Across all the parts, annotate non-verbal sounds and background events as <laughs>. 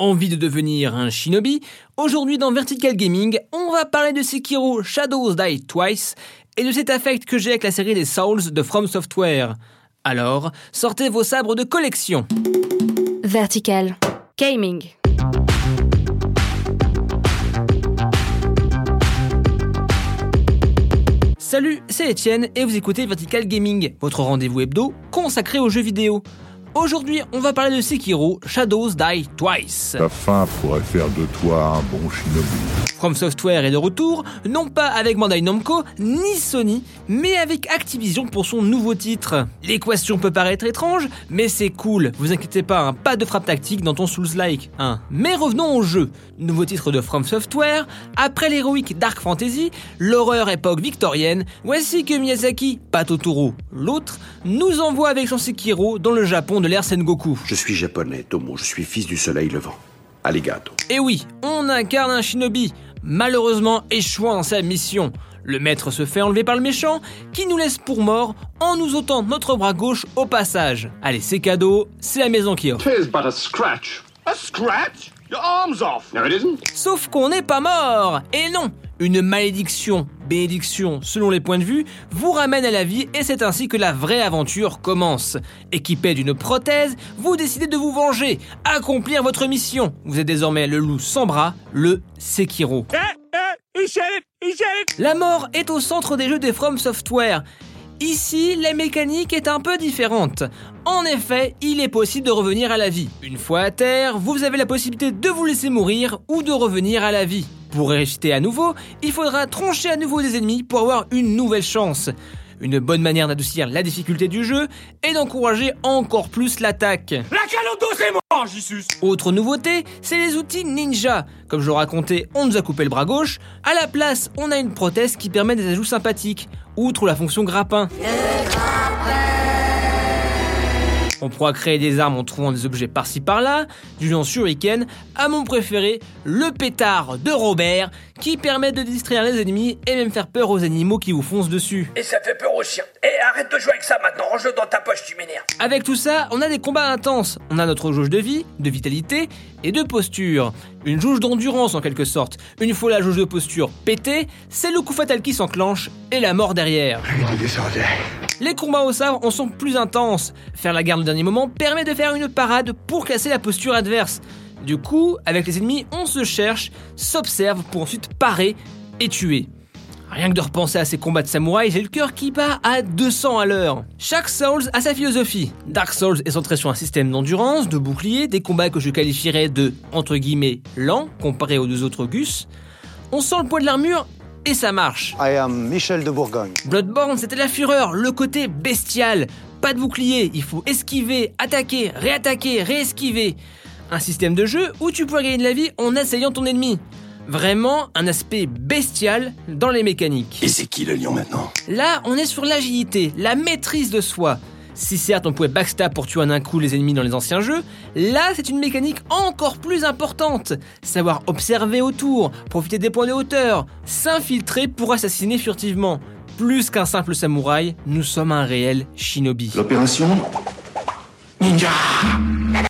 Envie de devenir un shinobi Aujourd'hui dans Vertical Gaming, on va parler de Sekiro Shadows Die Twice et de cet affect que j'ai avec la série des Souls de From Software. Alors, sortez vos sabres de collection. Vertical Gaming. Salut, c'est Etienne et vous écoutez Vertical Gaming, votre rendez-vous hebdo consacré aux jeux vidéo. Aujourd'hui, on va parler de Sekiro Shadows Die Twice. Ta fin pourrait faire de toi un bon shinobi. From Software est de retour, non pas avec Bandai Namco ni Sony, mais avec Activision pour son nouveau titre. L'équation peut paraître étrange, mais c'est cool, vous inquiétez pas, hein, pas de frappe tactique dans ton Souls-like. Hein. Mais revenons au jeu. Nouveau titre de From Software, après l'héroïque Dark Fantasy, l'horreur époque victorienne, voici que Miyazaki, pas Totoro, l'autre, nous envoie avec son Sekiro dans le Japon de l'ère Sengoku. Je suis japonais, Tomo, je suis fils du soleil levant. Alligato. Et oui, on incarne un shinobi, malheureusement échouant dans sa mission. Le maître se fait enlever par le méchant, qui nous laisse pour mort en nous ôtant notre bras gauche au passage. Allez, c'est cadeau, c'est la maison qui offre. Tis but a scratch. A scratch? Your arm's off. No, it isn't. Sauf qu'on n'est pas mort Et non Une malédiction, bénédiction, selon les points de vue, vous ramène à la vie et c'est ainsi que la vraie aventure commence. Équipé d'une prothèse, vous décidez de vous venger, accomplir votre mission. Vous êtes désormais le loup sans bras, le Sekiro. La mort est au centre des jeux des From Software. Ici, la mécanique est un peu différente. En effet, il est possible de revenir à la vie. Une fois à terre, vous avez la possibilité de vous laisser mourir ou de revenir à la vie. Pour ressusciter à nouveau, il faudra troncher à nouveau des ennemis pour avoir une nouvelle chance. Une bonne manière d'adoucir la difficulté du jeu et d'encourager encore plus l'attaque. La calodo, c'est moi, Jesus. Autre nouveauté, c'est les outils ninja. Comme je le racontais, on nous a coupé le bras gauche. À la place, on a une prothèse qui permet des ajouts sympathiques, outre la fonction grappin. On pourra créer des armes en trouvant des objets par-ci par-là, du genre shuriken, à mon préféré, le pétard de Robert, qui permet de distraire les ennemis et même faire peur aux animaux qui vous foncent dessus. Et ça fait peur aux chiens. Et arrête de jouer avec ça maintenant, range-le dans ta poche, tu m'énerves. Avec tout ça, on a des combats intenses. On a notre jauge de vie, de vitalité et de posture. Une jauge d'endurance en quelque sorte. Une fois la jauge de posture pétée, c'est le coup fatal qui s'enclenche et la mort derrière. Les combats au sabre en sont plus intenses. Faire la garde au dernier moment permet de faire une parade pour casser la posture adverse. Du coup, avec les ennemis, on se cherche, s'observe pour ensuite parer et tuer. Rien que de repenser à ces combats de samouraï, j'ai le cœur qui bat à 200 à l'heure. Chaque Souls a sa philosophie. Dark Souls est centré sur un système d'endurance, de bouclier, des combats que je qualifierais de entre guillemets lents comparé aux deux autres Gus. On sent le poids de l'armure et ça marche. I am Michel de Bourgogne. Bloodborne, c'était la fureur, le côté bestial. Pas de bouclier, il faut esquiver, attaquer, réattaquer, réesquiver. Un système de jeu où tu pourrais gagner de la vie en assailant ton ennemi. Vraiment un aspect bestial dans les mécaniques. Et c'est qui le lion maintenant? Là, on est sur l'agilité, la maîtrise de soi. Si certes on pouvait backstab pour tuer en un coup les ennemis dans les anciens jeux, là c'est une mécanique encore plus importante. Savoir observer autour, profiter des points de hauteur, s'infiltrer pour assassiner furtivement. Plus qu'un simple samouraï, nous sommes un réel shinobi. L'opération Ninja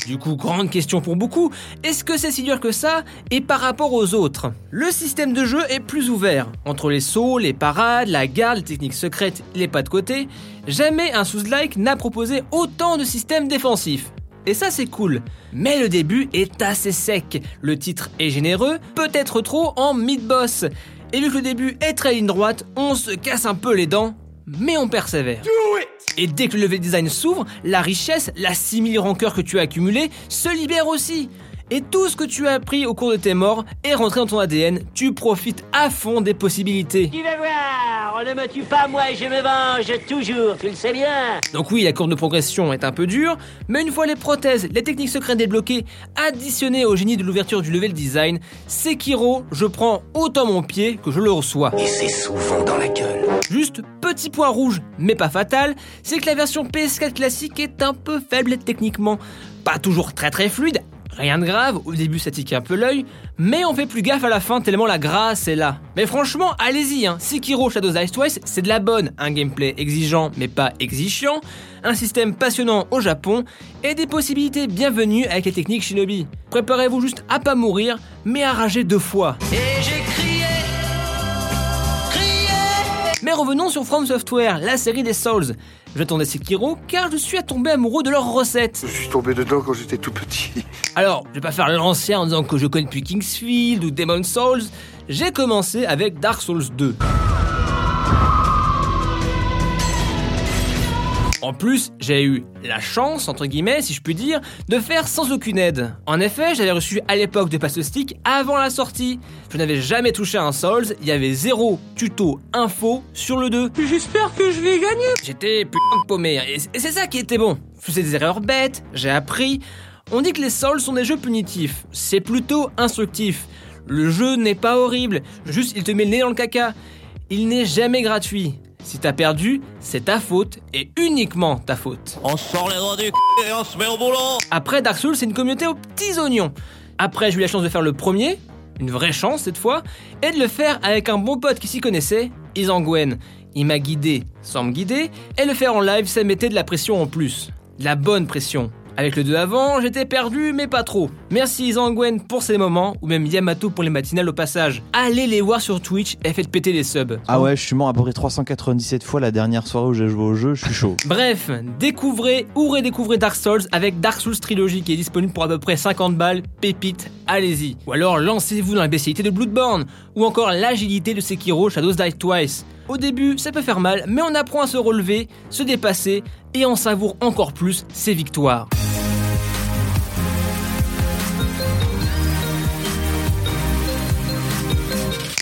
Du coup, grande question pour beaucoup, est-ce que c'est si dur que ça et par rapport aux autres? Le système de jeu est plus ouvert. Entre les sauts, les parades, la garde, les techniques secrètes, les pas de côté, jamais un Souls-like n'a proposé autant de systèmes défensifs. Et ça c'est cool. Mais le début est assez sec. Le titre est généreux, peut-être trop en mid-boss. Et vu que le début est très ligne droite, on se casse un peu les dents, mais on persévère. Et dès que le level design s'ouvre, la richesse, la 6000 rancœurs que tu as accumulées, se libère aussi. Et tout ce que tu as appris au cours de tes morts est rentré dans ton ADN, tu profites à fond des possibilités. Tu vas voir, ne me tue pas moi je me venge toujours, tu le sais bien. Donc oui, la courbe de progression est un peu dure, mais une fois les prothèses, les techniques secrètes débloquées, additionnées au génie de l'ouverture du level design, Sekiro, je prends autant mon pied que je le reçois. Et c'est souvent dans la gueule. Juste petit point rouge, mais pas fatal, c'est que la version PS4 classique est un peu faible techniquement. Pas toujours très très fluide, Rien de grave, au début ça tique un peu l'œil, mais on fait plus gaffe à la fin tellement la grâce est là. Mais franchement, allez-y, hein. Sekiro Shadows Die Twice, c'est de la bonne, un gameplay exigeant mais pas exigeant, un système passionnant au Japon et des possibilités bienvenues avec les techniques Shinobi. Préparez-vous juste à pas mourir, mais à rager deux fois. Et j'ai crié, crié. Mais revenons sur From Software, la série des Souls. J'attendais Sekiro car je suis tombé amoureux de leurs recettes. Je suis tombé dedans quand j'étais tout petit. Alors, je vais pas faire l'ancien en disant que je connais depuis Kingsfield ou Demon Souls. J'ai commencé avec Dark Souls 2. En plus, j'ai eu la chance, entre guillemets, si je puis dire, de faire sans aucune aide. En effet, j'avais reçu à l'époque de Pass Stick avant la sortie. Je n'avais jamais touché à un Souls, il y avait zéro tuto info sur le 2. J'espère que je vais gagner. J'étais putain de paumé, et c'est ça qui était bon. Je faisais des erreurs bêtes, j'ai appris. On dit que les Souls sont des jeux punitifs, c'est plutôt instructif. Le jeu n'est pas horrible, juste il te met le nez dans le caca. Il n'est jamais gratuit. Si t'as perdu, c'est ta faute et uniquement ta faute. On sort les doigts du c et on se met au boulot Après, Dark Souls, c'est une communauté aux petits oignons. Après, j'ai eu la chance de faire le premier, une vraie chance cette fois, et de le faire avec un bon pote qui s'y connaissait, Isangwen. Il m'a guidé sans me guider, et le faire en live, ça mettait de la pression en plus. De la bonne pression. Avec le 2 avant, j'étais perdu, mais pas trop. Merci Isangwen pour ces moments, ou même Yamato pour les matinales au passage. Allez les voir sur Twitch et faites péter les subs. Ah ouais, je suis mort à peu près 397 fois la dernière soirée où j'ai joué au jeu, je suis chaud. <laughs> Bref, découvrez ou redécouvrez Dark Souls avec Dark Souls Trilogy qui est disponible pour à peu près 50 balles, pépite, allez-y. Ou alors lancez-vous dans la bestialité de Bloodborne, ou encore l'agilité de Sekiro Shadows Die Twice. Au début, ça peut faire mal, mais on apprend à se relever, se dépasser, et on savoure encore plus ses victoires.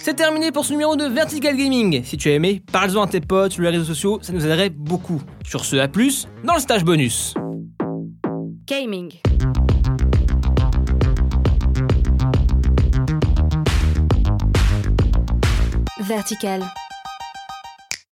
C'est terminé pour ce numéro de Vertical Gaming. Si tu as aimé, parle-en à tes potes sur les réseaux sociaux, ça nous aiderait beaucoup. Sur ce, à plus dans le stage bonus. Gaming. Vertical.